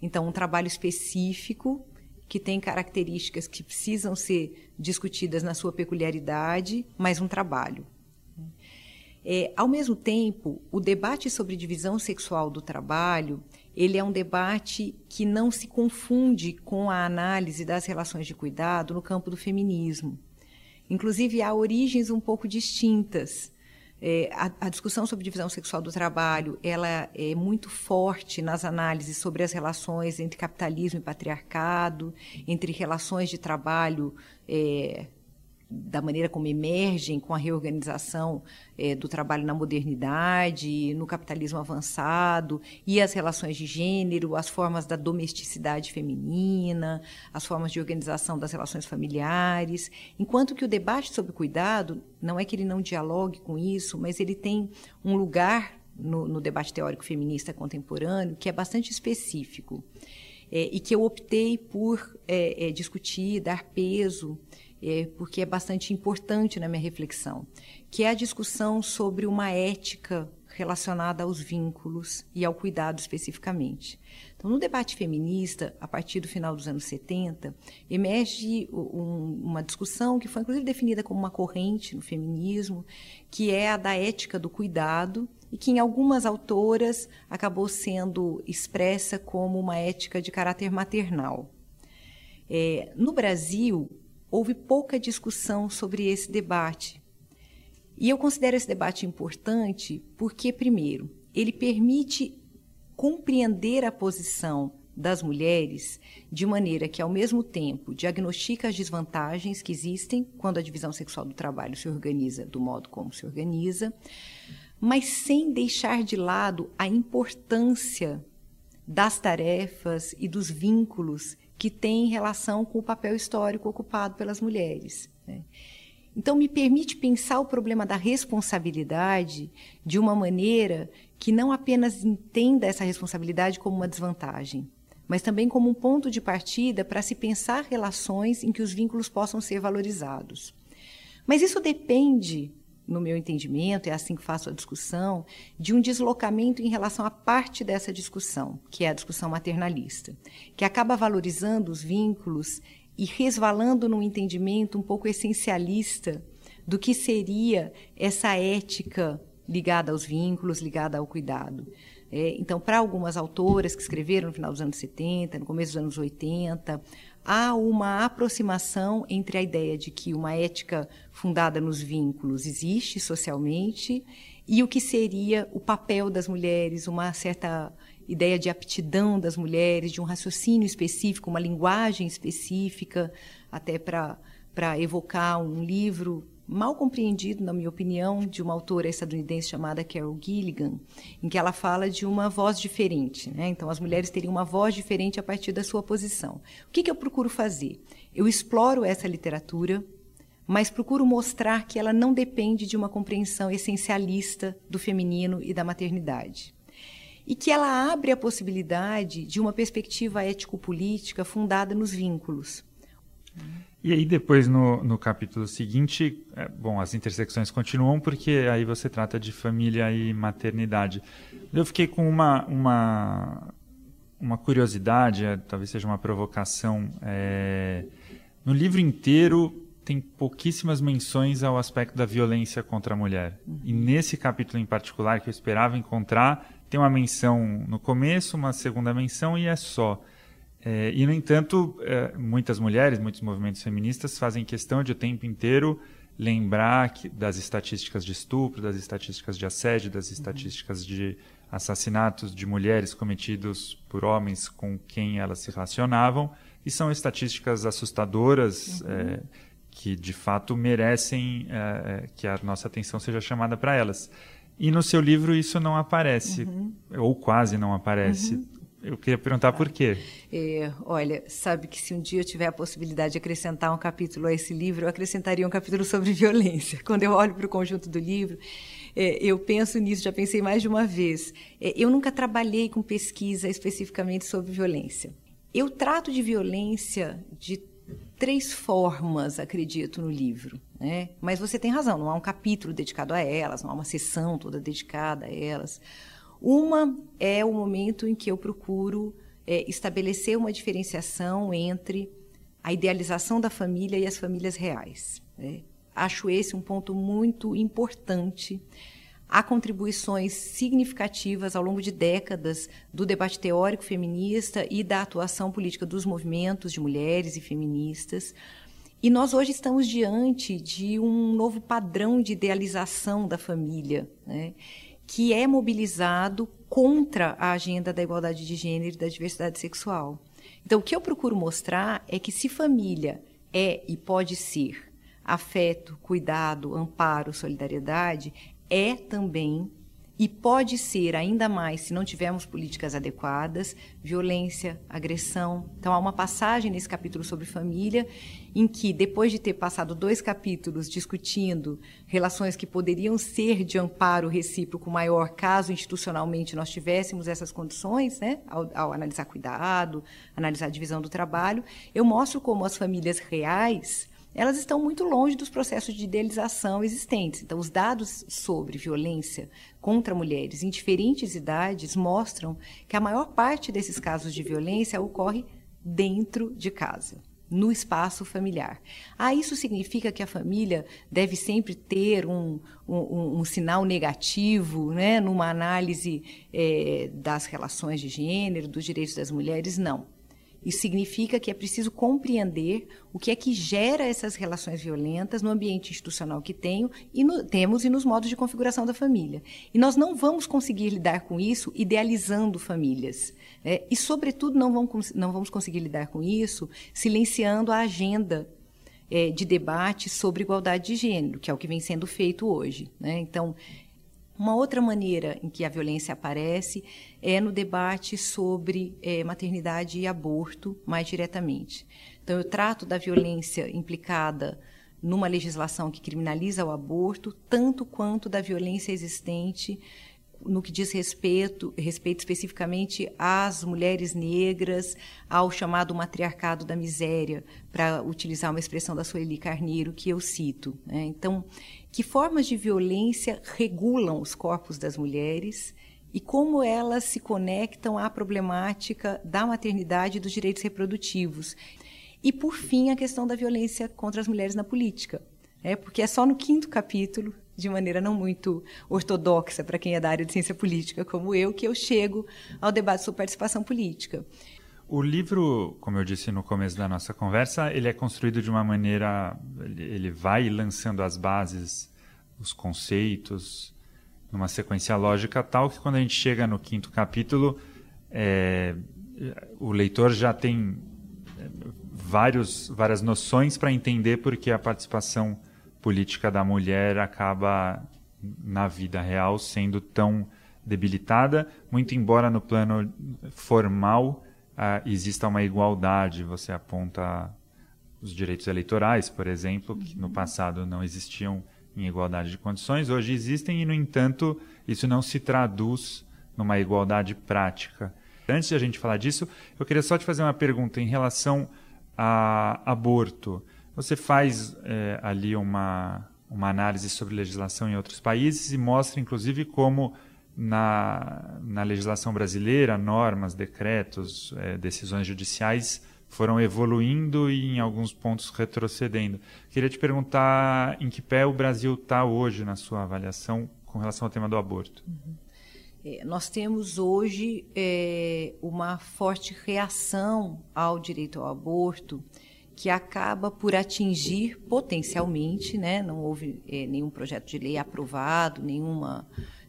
Speaker 3: Então, um trabalho específico que tem características que precisam ser discutidas na sua peculiaridade, mas um trabalho. É, ao mesmo tempo, o debate sobre divisão sexual do trabalho ele é um debate que não se confunde com a análise das relações de cuidado no campo do feminismo. Inclusive, há origens um pouco distintas. É, a, a, discussão sobre divisão sexual do trabalho ela é muito forte nas análises sobre as relações entre capitalismo e patriarcado, entre relações de trabalho é, da maneira como emergem com a reorganização é, do trabalho na modernidade, no capitalismo avançado, e as relações de gênero, as formas da domesticidade feminina, as formas de organização das relações familiares. Enquanto que o debate sobre cuidado não é que ele não dialogue com isso, mas ele tem um lugar no, no debate teórico feminista contemporâneo que é bastante específico. É, e que eu optei por é, é discutir, dar peso é, porque é bastante importante na minha reflexão, que é a discussão sobre uma ética relacionada aos vínculos e ao cuidado especificamente. Então, no debate feminista, a partir do final dos anos 70, emerge um, uma discussão que foi inclusive definida como uma corrente no feminismo, que é a da ética do cuidado e que em algumas autoras acabou sendo expressa como uma ética de caráter maternal. É, no Brasil, houve pouca discussão sobre esse debate. E eu considero esse debate importante porque, primeiro, ele permite compreender a posição das mulheres de maneira que, ao mesmo tempo, diagnostica as desvantagens que existem quando a divisão sexual do trabalho se organiza do modo como se organiza, mas sem deixar de lado a importância das tarefas e dos vínculos que tem relação com o papel histórico ocupado pelas mulheres. Né? Então, me permite pensar o problema da responsabilidade de uma maneira que não apenas entenda essa responsabilidade como uma desvantagem, mas também como um ponto de partida para se pensar relações em que os vínculos possam ser valorizados. Mas isso depende, no meu entendimento, é assim que faço a discussão, de um deslocamento em relação à parte dessa discussão, que é a discussão maternalista, que acaba valorizando os vínculos e resvalando num entendimento um pouco essencialista do que seria essa ética ligada aos vínculos, ligada ao cuidado. É, então, para algumas autoras que escreveram no final dos anos 70, no começo dos anos 80, há uma aproximação entre a ideia de que uma ética fundada nos vínculos existe socialmente e o que seria o papel das mulheres, uma certa ideia de aptidão das mulheres, de um raciocínio específico, uma linguagem específica, até para evocar um livro mal compreendido, na minha opinião, de uma autora estadunidense chamada Carol Gilligan, em que ela fala de uma voz diferente. Né? Então, as mulheres teriam uma voz diferente a partir da sua posição. O que, que eu procuro fazer? Eu exploro essa literatura, mas procuro mostrar que ela não depende de uma compreensão essencialista do feminino e da maternidade e que ela abre a possibilidade de uma perspectiva ético-política fundada nos vínculos.
Speaker 2: E aí depois no, no capítulo seguinte, é, bom, as intersecções continuam porque aí você trata de família e maternidade. Eu fiquei com uma uma, uma curiosidade, é, talvez seja uma provocação. É, no livro inteiro tem pouquíssimas menções ao aspecto da violência contra a mulher. Uhum. E nesse capítulo em particular que eu esperava encontrar tem uma menção no começo, uma segunda menção e é só. É, e, no entanto, é, muitas mulheres, muitos movimentos feministas fazem questão de o tempo inteiro lembrar que, das estatísticas de estupro, das estatísticas de assédio, das estatísticas de assassinatos de mulheres cometidos por homens com quem elas se relacionavam. E são estatísticas assustadoras uhum. é, que, de fato, merecem é, é, que a nossa atenção seja chamada para elas. E no seu livro isso não aparece, uhum. ou quase não aparece. Uhum. Eu queria perguntar por quê.
Speaker 3: É, olha, sabe que se um dia eu tiver a possibilidade de acrescentar um capítulo a esse livro, eu acrescentaria um capítulo sobre violência. Quando eu olho para o conjunto do livro, é, eu penso nisso, já pensei mais de uma vez. É, eu nunca trabalhei com pesquisa especificamente sobre violência. Eu trato de violência de três formas, acredito, no livro. Né? Mas você tem razão, não há um capítulo dedicado a elas, não há uma sessão toda dedicada a elas. Uma é o momento em que eu procuro é, estabelecer uma diferenciação entre a idealização da família e as famílias reais. Né? Acho esse um ponto muito importante Há contribuições significativas ao longo de décadas do debate teórico feminista e da atuação política dos movimentos de mulheres e feministas. E nós hoje estamos diante de um novo padrão de idealização da família, né, que é mobilizado contra a agenda da igualdade de gênero e da diversidade sexual. Então, o que eu procuro mostrar é que se família é e pode ser afeto, cuidado, amparo, solidariedade, é também e pode ser ainda mais se não tivermos políticas adequadas, violência, agressão. Então há uma passagem nesse capítulo sobre família em que depois de ter passado dois capítulos discutindo relações que poderiam ser de amparo recíproco maior caso institucionalmente nós tivéssemos essas condições, né, ao, ao analisar cuidado, analisar divisão do trabalho, eu mostro como as famílias reais elas estão muito longe dos processos de idealização existentes. Então, os dados sobre violência contra mulheres em diferentes idades mostram que a maior parte desses casos de violência ocorre dentro de casa no espaço familiar. Ah, isso significa que a família deve sempre ter um, um, um sinal negativo né, numa análise é, das relações de gênero, dos direitos das mulheres? Não. Isso significa que é preciso compreender o que é que gera essas relações violentas no ambiente institucional que tenho e no, temos e nos modos de configuração da família. E nós não vamos conseguir lidar com isso idealizando famílias. Né? E, sobretudo, não vamos, não vamos conseguir lidar com isso silenciando a agenda é, de debate sobre igualdade de gênero, que é o que vem sendo feito hoje. Né? Então, Uma outra maneira em que a violência aparece é no debate sobre é, maternidade e aborto, mais diretamente. Então, eu trato da violência implicada numa legislação que criminaliza o aborto, tanto quanto da violência existente no que diz respeito, respeito especificamente às mulheres negras, ao chamado matriarcado da miséria, para utilizar uma expressão da Sueli Carneiro que eu cito. Né? Então, que formas de violência regulam os corpos das mulheres e como elas se conectam à problemática da maternidade e dos direitos reprodutivos. E, por fim, a questão da violência contra as mulheres na política. É, porque é só no quinto capítulo, de maneira não muito ortodoxa para quem é da área de ciência política como eu, que eu chego ao debate sobre participação política.
Speaker 2: O livro, como eu disse no começo da nossa conversa, ele é construído de uma maneira, ele vai lançando as bases, os conceitos, numa sequência lógica tal que quando a gente chega no quinto capítulo, é, o leitor já tem vários, várias noções para entender porque a participação política da mulher acaba na vida real sendo tão debilitada, muito embora no plano formal uh, exista uma igualdade. Você aponta os direitos eleitorais, por exemplo, que no passado não existiam em igualdade de condições, hoje existem e, no entanto, isso não se traduz numa igualdade prática. Antes de a gente falar disso, eu queria só te fazer uma pergunta em relação a aborto. Você faz é, ali uma, uma análise sobre legislação em outros países e mostra, inclusive, como na, na legislação brasileira, normas, decretos, é, decisões judiciais foram evoluindo e, em alguns pontos, retrocedendo. Queria te perguntar em que pé o Brasil está hoje na sua avaliação com relação ao tema do aborto. Uhum.
Speaker 3: É, nós temos hoje é, uma forte reação ao direito ao aborto que acaba por atingir potencialmente, né, não houve é, nenhum projeto de lei aprovado, nenhuma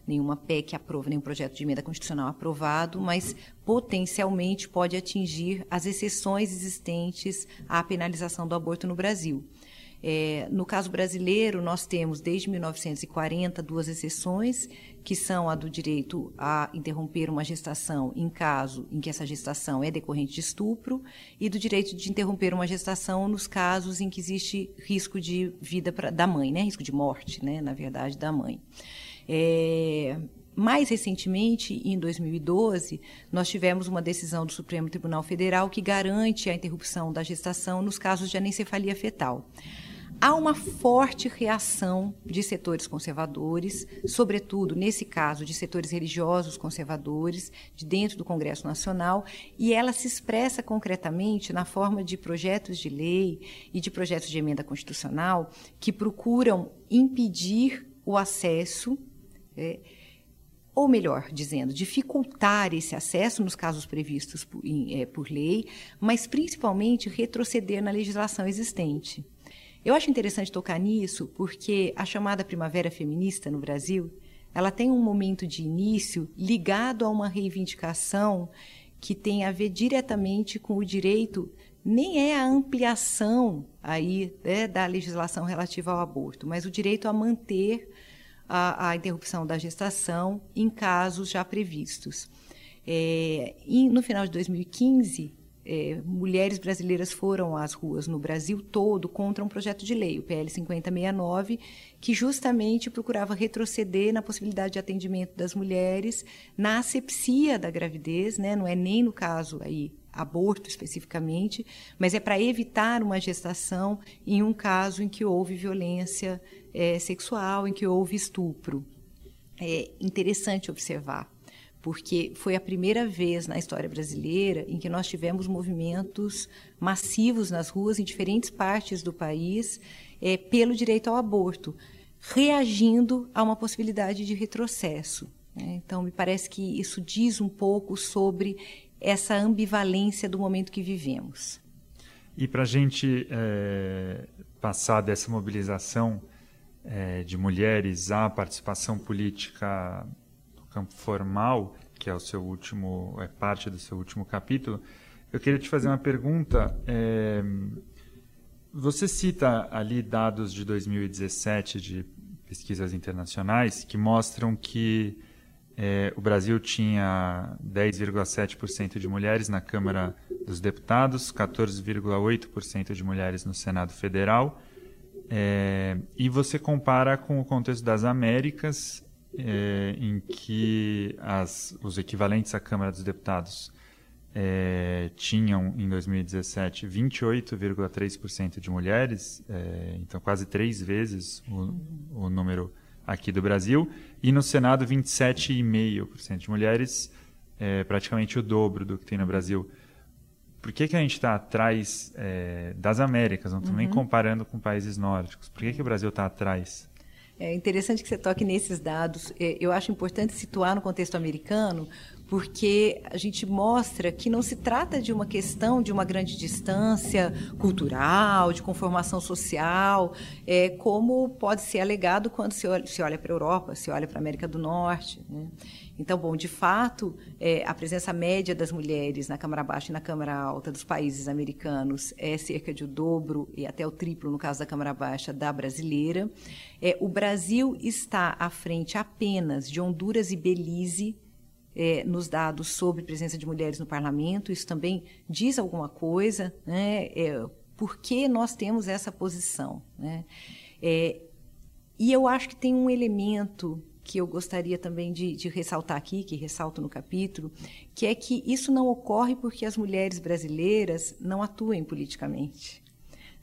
Speaker 3: nenhuma PEC aprova, nenhum projeto de emenda constitucional aprovado, mas potencialmente pode atingir as exceções existentes à penalização do aborto no Brasil. É, no caso brasileiro, nós temos desde 1940 duas exceções, que são a do direito a interromper uma gestação em caso em que essa gestação é decorrente de estupro, e do direito de interromper uma gestação nos casos em que existe risco de vida pra, da mãe, né? risco de morte, né? na verdade, da mãe. É, mais recentemente, em 2012, nós tivemos uma decisão do Supremo Tribunal Federal que garante a interrupção da gestação nos casos de anencefalia fetal há uma forte reação de setores conservadores, sobretudo, nesse caso, de setores religiosos conservadores, de dentro do Congresso Nacional, e ela se expressa concretamente na forma de projetos de lei e de projetos de emenda constitucional que procuram impedir o acesso. É, ou melhor dizendo, dificultar esse acesso nos casos previstos por, em, é, por lei, mas principalmente retroceder na legislação existente. Eu acho interessante tocar nisso porque a chamada primavera feminista no Brasil, ela tem um momento de início ligado a uma reivindicação que tem a ver diretamente com o direito, nem é a ampliação aí né, da legislação relativa ao aborto, mas o direito a manter a, a interrupção da gestação em casos já previstos. É, no final de 2015, é, mulheres brasileiras foram às ruas no Brasil todo contra um projeto de lei, o PL 5069, que justamente procurava retroceder na possibilidade de atendimento das mulheres na asepsia da gravidez, né? não é nem no caso aí aborto especificamente, mas é para evitar uma gestação em um caso em que houve violência é, sexual, em que houve estupro. É interessante observar porque foi a primeira vez na história brasileira em que nós tivemos movimentos massivos nas ruas em diferentes partes do país é, pelo direito ao aborto, reagindo a uma possibilidade de retrocesso. Né? Então, me parece que isso diz um pouco sobre essa ambivalência do momento que vivemos.
Speaker 2: E para a gente é, passar dessa mobilização é, de mulheres à participação política campo formal, que é o seu último, é parte do seu último capítulo, eu queria te fazer uma pergunta. É, você cita ali dados de 2017 de pesquisas internacionais que mostram que é, o Brasil tinha 10,7% de mulheres na Câmara dos Deputados, 14,8% de mulheres no Senado Federal. É, e você compara com o contexto das Américas, é, em que as, os equivalentes à Câmara dos Deputados é, tinham, em 2017, 28,3% de mulheres, é, então quase três vezes o, o número aqui do Brasil, e no Senado 27,5% de mulheres, é, praticamente o dobro do que tem no Brasil. Por que, que a gente está atrás é, das Américas, não estou uhum. nem comparando com países nórdicos? Por que, que o Brasil está atrás?
Speaker 3: É interessante que você toque nesses dados. É, eu acho importante situar no contexto americano, porque a gente mostra que não se trata de uma questão de uma grande distância cultural, de conformação social, é, como pode ser alegado quando se olha, olha para a Europa, se olha para a América do Norte. Né? Então, bom, de fato, é, a presença média das mulheres na Câmara Baixa e na Câmara Alta dos países americanos é cerca de o dobro e até o triplo, no caso da Câmara Baixa, da brasileira. É, o Brasil está à frente apenas de Honduras e Belize é, nos dados sobre presença de mulheres no parlamento, isso também diz alguma coisa, né? É, por que nós temos essa posição? Né? É, e eu acho que tem um elemento que eu gostaria também de, de, ressaltar aqui, que ressalto no capítulo, que é que isso não ocorre porque as mulheres brasileiras não atuem politicamente.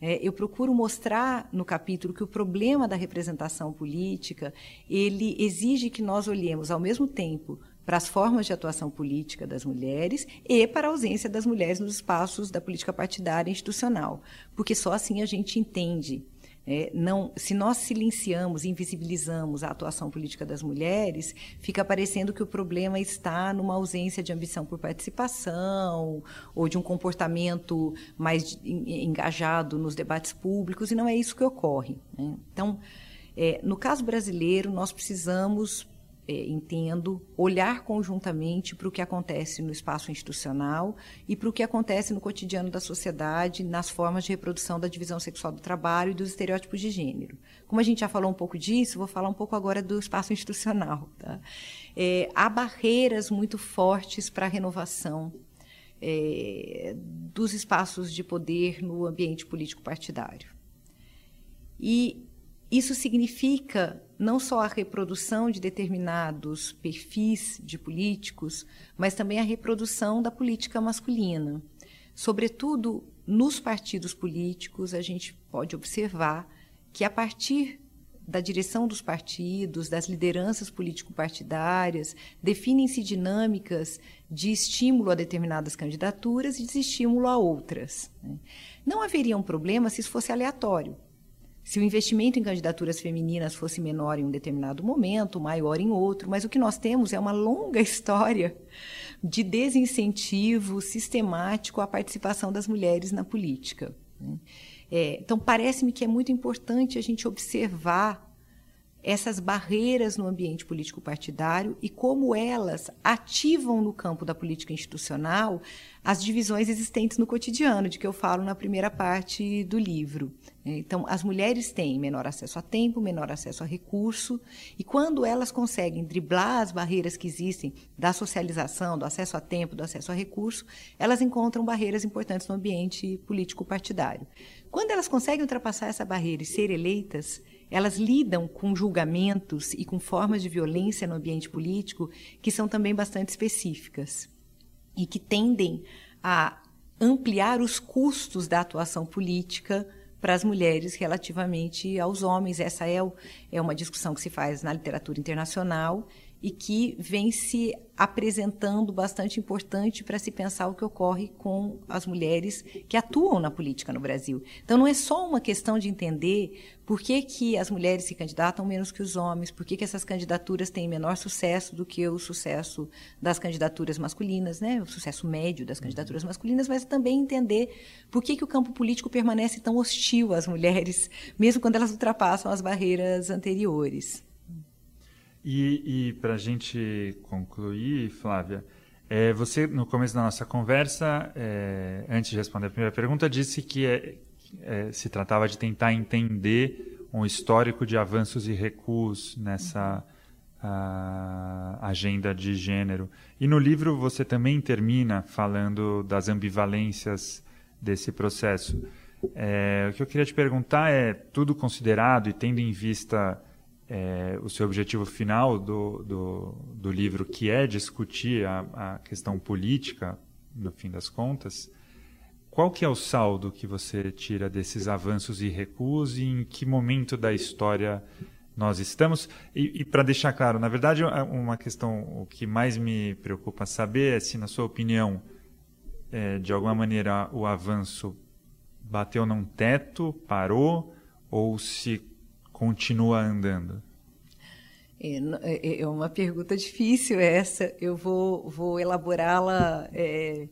Speaker 3: É, eu procuro mostrar no capítulo que o problema da representação política ele exige que nós olhemos ao mesmo tempo para as formas de atuação política das mulheres e para a ausência das mulheres nos espaços da política partidária institucional, porque só assim a gente entende. É, não, se nós silenciamos, invisibilizamos a atuação política das mulheres, fica parecendo que o problema está numa ausência de ambição por participação ou de um comportamento mais engajado nos debates públicos, e não é isso que ocorre. Né? Então, é, no caso brasileiro, nós precisamos é, entendo, olhar conjuntamente para o que acontece no espaço institucional e para o que acontece no cotidiano da sociedade, nas formas de reprodução da divisão sexual do trabalho e dos estereótipos de gênero. Como a gente já falou um pouco disso, vou falar um pouco agora do espaço institucional. Tá? É, há barreiras muito fortes para a renovação é, dos espaços de poder no ambiente político partidário. E isso significa não só a reprodução de determinados perfis de políticos, mas também a reprodução da política masculina. Sobretudo nos partidos políticos, a gente pode observar que a partir da direção dos partidos, das lideranças político-partidárias, definem-se dinâmicas de estímulo a determinadas candidaturas e desestímulo a outras. Né? Não haveria um problema se isso fosse aleatório. Se o investimento em candidaturas femininas fosse menor em um determinado momento, maior em outro, mas o que nós temos é uma longa história de desincentivo sistemático à participação das mulheres na política. Né? É, então, parece-me que é muito importante a gente observar essas barreiras no ambiente político partidário e como elas ativam no campo da política institucional as divisões existentes no cotidiano, de que eu falo na primeira parte do livro. Então, as mulheres têm menor acesso a tempo, menor acesso a recurso, e quando elas conseguem driblar as barreiras que existem da socialização, do acesso a tempo, do acesso a recurso, elas encontram barreiras importantes no ambiente político partidário. Quando elas conseguem ultrapassar essa barreira e ser eleitas, elas lidam com julgamentos e com formas de violência no ambiente político que são também bastante específicas e que tendem a ampliar os custos da atuação política para as mulheres relativamente aos homens. Essa é, é uma discussão que se faz na literatura internacional e que vem se apresentando bastante importante para se pensar o que ocorre com as mulheres que atuam na política no Brasil. Então, não é só uma questão de entender por que, que as mulheres se candidatam menos que os homens, por que, que essas candidaturas têm menor sucesso do que o sucesso das candidaturas masculinas, né? o sucesso médio das candidaturas masculinas, mas também entender por que, que o campo político permanece tão hostil às mulheres, mesmo quando elas ultrapassam as barreiras anteriores.
Speaker 2: E, e para a gente concluir, Flávia, é, você, no começo da nossa conversa, é, antes de responder a primeira pergunta, disse que é, é, se tratava de tentar entender um histórico de avanços e recuos nessa uh, agenda de gênero. E no livro você também termina falando das ambivalências desse processo. É, o que eu queria te perguntar é, tudo considerado e tendo em vista é, o seu objetivo final do, do, do, livro, que é discutir a, a, questão política, no fim das contas, qual que é o saldo que você tira desses avanços e recuos e em que momento da história nós estamos? E, e para deixar claro, na verdade, uma questão, o que mais me preocupa saber é se, na sua opinião, é, de alguma maneira o avanço bateu num teto, parou, ou se continua andando?
Speaker 3: É, é, é uma pergunta difícil essa. Eu vou, vou elaborá-la é,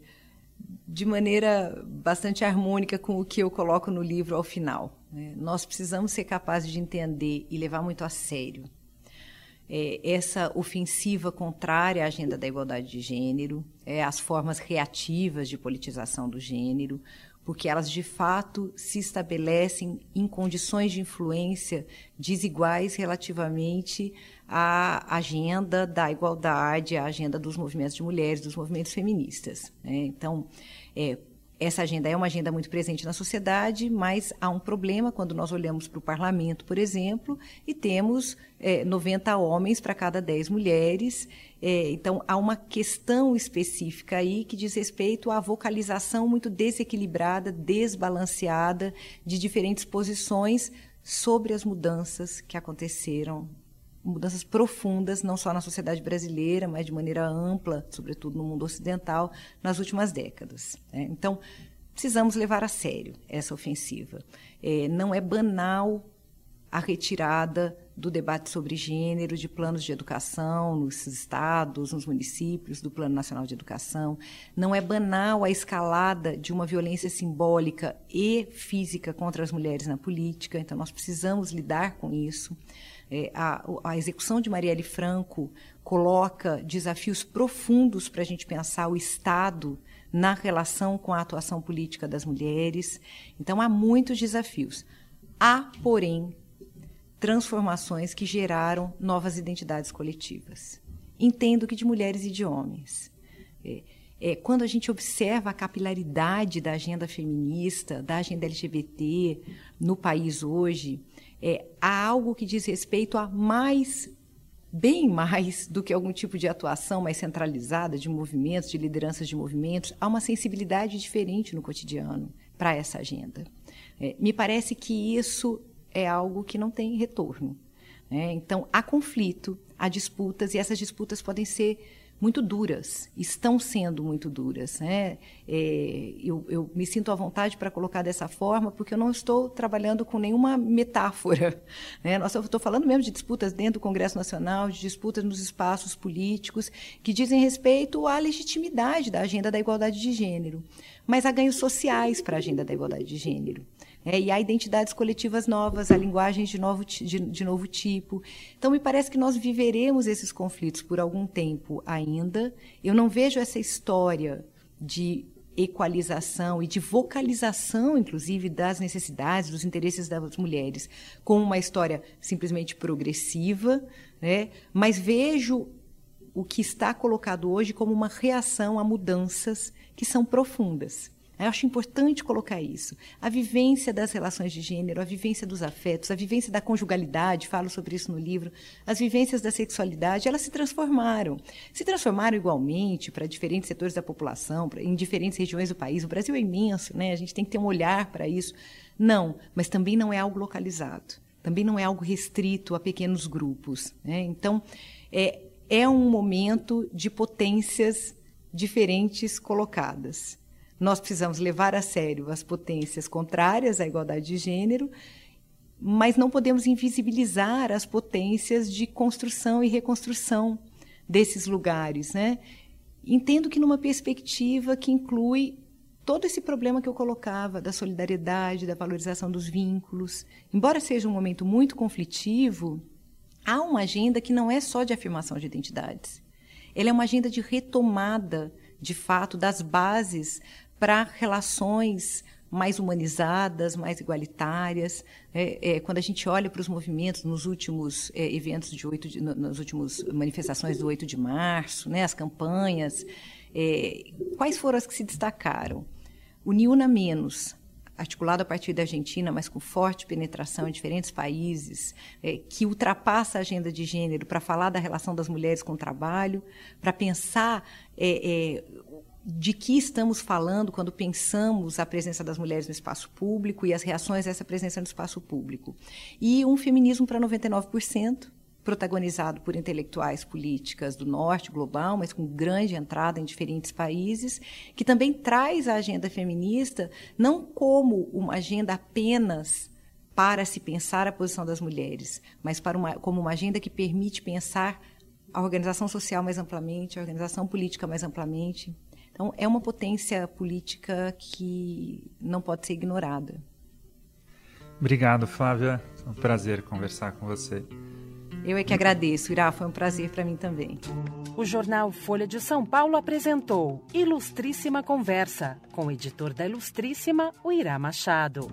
Speaker 3: de maneira bastante harmônica com o que eu coloco no livro ao final. Né? Nós precisamos ser capazes de entender e levar muito a sério é, essa ofensiva contrária à agenda da igualdade de gênero, é, as formas reativas de politização do gênero, porque elas de fato se estabelecem em condições de influência desiguais relativamente à agenda da igualdade, à agenda dos movimentos de mulheres, dos movimentos feministas. Né? Então, é, essa agenda é uma agenda muito presente na sociedade, mas há um problema quando nós olhamos para o parlamento, por exemplo, e temos é, 90 homens para cada 10 mulheres. É, então, há uma questão específica aí que diz respeito à vocalização muito desequilibrada, desbalanceada de diferentes posições sobre as mudanças que aconteceram mudanças profundas, não só na sociedade brasileira, mas de maneira ampla, sobretudo no mundo ocidental, nas últimas décadas. Né? Então, precisamos levar a sério essa ofensiva. É, não é banal a retirada do debate sobre gênero de planos de educação nos estados, nos municípios, do Plano Nacional de Educação. Não é banal a escalada de uma violência simbólica e física contra as mulheres na política, então nós precisamos lidar com isso. É, a, a execução de Marielle Franco coloca desafios profundos para a gente pensar o Estado na relação com a atuação política das mulheres. Então, há muitos desafios. Há, porém, transformações que geraram novas identidades coletivas. Entendo que de mulheres e de homens. É, é, quando a gente observa a capilaridade da agenda feminista, da agenda LGBT no país hoje, é, há algo que diz respeito a mais, bem mais do que algum tipo de atuação mais centralizada de movimentos, de lideranças de movimentos, há uma sensibilidade diferente no cotidiano para essa agenda. É, me parece que isso é algo que não tem retorno. Né? Então, há conflito, há disputas, e essas disputas podem ser muito duras, estão sendo muito duras. Né? É, eu, eu, me sinto à vontade para colocar dessa forma, porque eu não estou trabalhando com nenhuma metáfora. Né? Nossa, eu estou falando mesmo de disputas dentro do Congresso Nacional, de disputas nos espaços políticos, que dizem respeito à legitimidade da agenda da igualdade de gênero, mas há ganhos sociais para a agenda da igualdade de gênero. É, e há identidades coletivas novas, há linguagens de novo, de, de novo tipo. Então, me parece que nós viveremos esses conflitos por algum tempo ainda. Eu não vejo essa história de equalização e de vocalização, inclusive, das necessidades, dos interesses das mulheres, como uma história simplesmente progressiva, né? mas vejo o que está colocado hoje como uma reação a mudanças que são profundas. Eu acho importante colocar isso. A vivência das relações de gênero, a vivência dos afetos, a vivência da conjugalidade, falo sobre isso no livro, as vivências da sexualidade, elas se transformaram. Se transformaram igualmente para diferentes setores da população, em diferentes regiões do país. O Brasil é imenso, né? a gente tem que ter um olhar para isso. Não, mas também não é algo localizado. Também não é algo restrito a pequenos grupos. Né? Então, é, é um momento de potências diferentes colocadas. Nós precisamos levar a sério as potências contrárias à igualdade de gênero, mas não podemos invisibilizar as potências de construção e reconstrução desses lugares. Né? Entendo que numa perspectiva que inclui todo esse problema que eu colocava da solidariedade, da valorização dos vínculos. Embora seja um momento muito conflitivo, há uma agenda que não é só de afirmação de identidades. Ela é uma agenda de retomada, de fato, das bases para relações mais humanizadas, mais igualitárias. É, é, quando a gente olha para os movimentos nos últimos é, eventos de 8 de, nas últimas manifestações do 8 de março, né, as campanhas, é, quais foram as que se destacaram? O Niuna Menos, articulado a partir da Argentina, mas com forte penetração em diferentes países, é, que ultrapassa a agenda de gênero para falar da relação das mulheres com o trabalho, para pensar é, é, de que estamos falando quando pensamos a presença das mulheres no espaço público e as reações a essa presença no espaço público. E um feminismo para 99%, protagonizado por intelectuais políticas do norte global, mas com grande entrada em diferentes países, que também traz a agenda feminista não como uma agenda apenas para se pensar a posição das mulheres, mas para uma, como uma agenda que permite pensar a organização social mais amplamente, a organização política mais amplamente. Então, é uma potência política que não pode ser ignorada.
Speaker 2: Obrigado, Flávia. É um prazer conversar com você.
Speaker 3: Eu é que agradeço, Irá, foi um prazer para mim também.
Speaker 1: O jornal Folha de São Paulo apresentou Ilustríssima Conversa, com o editor da Ilustríssima, o Irá Machado.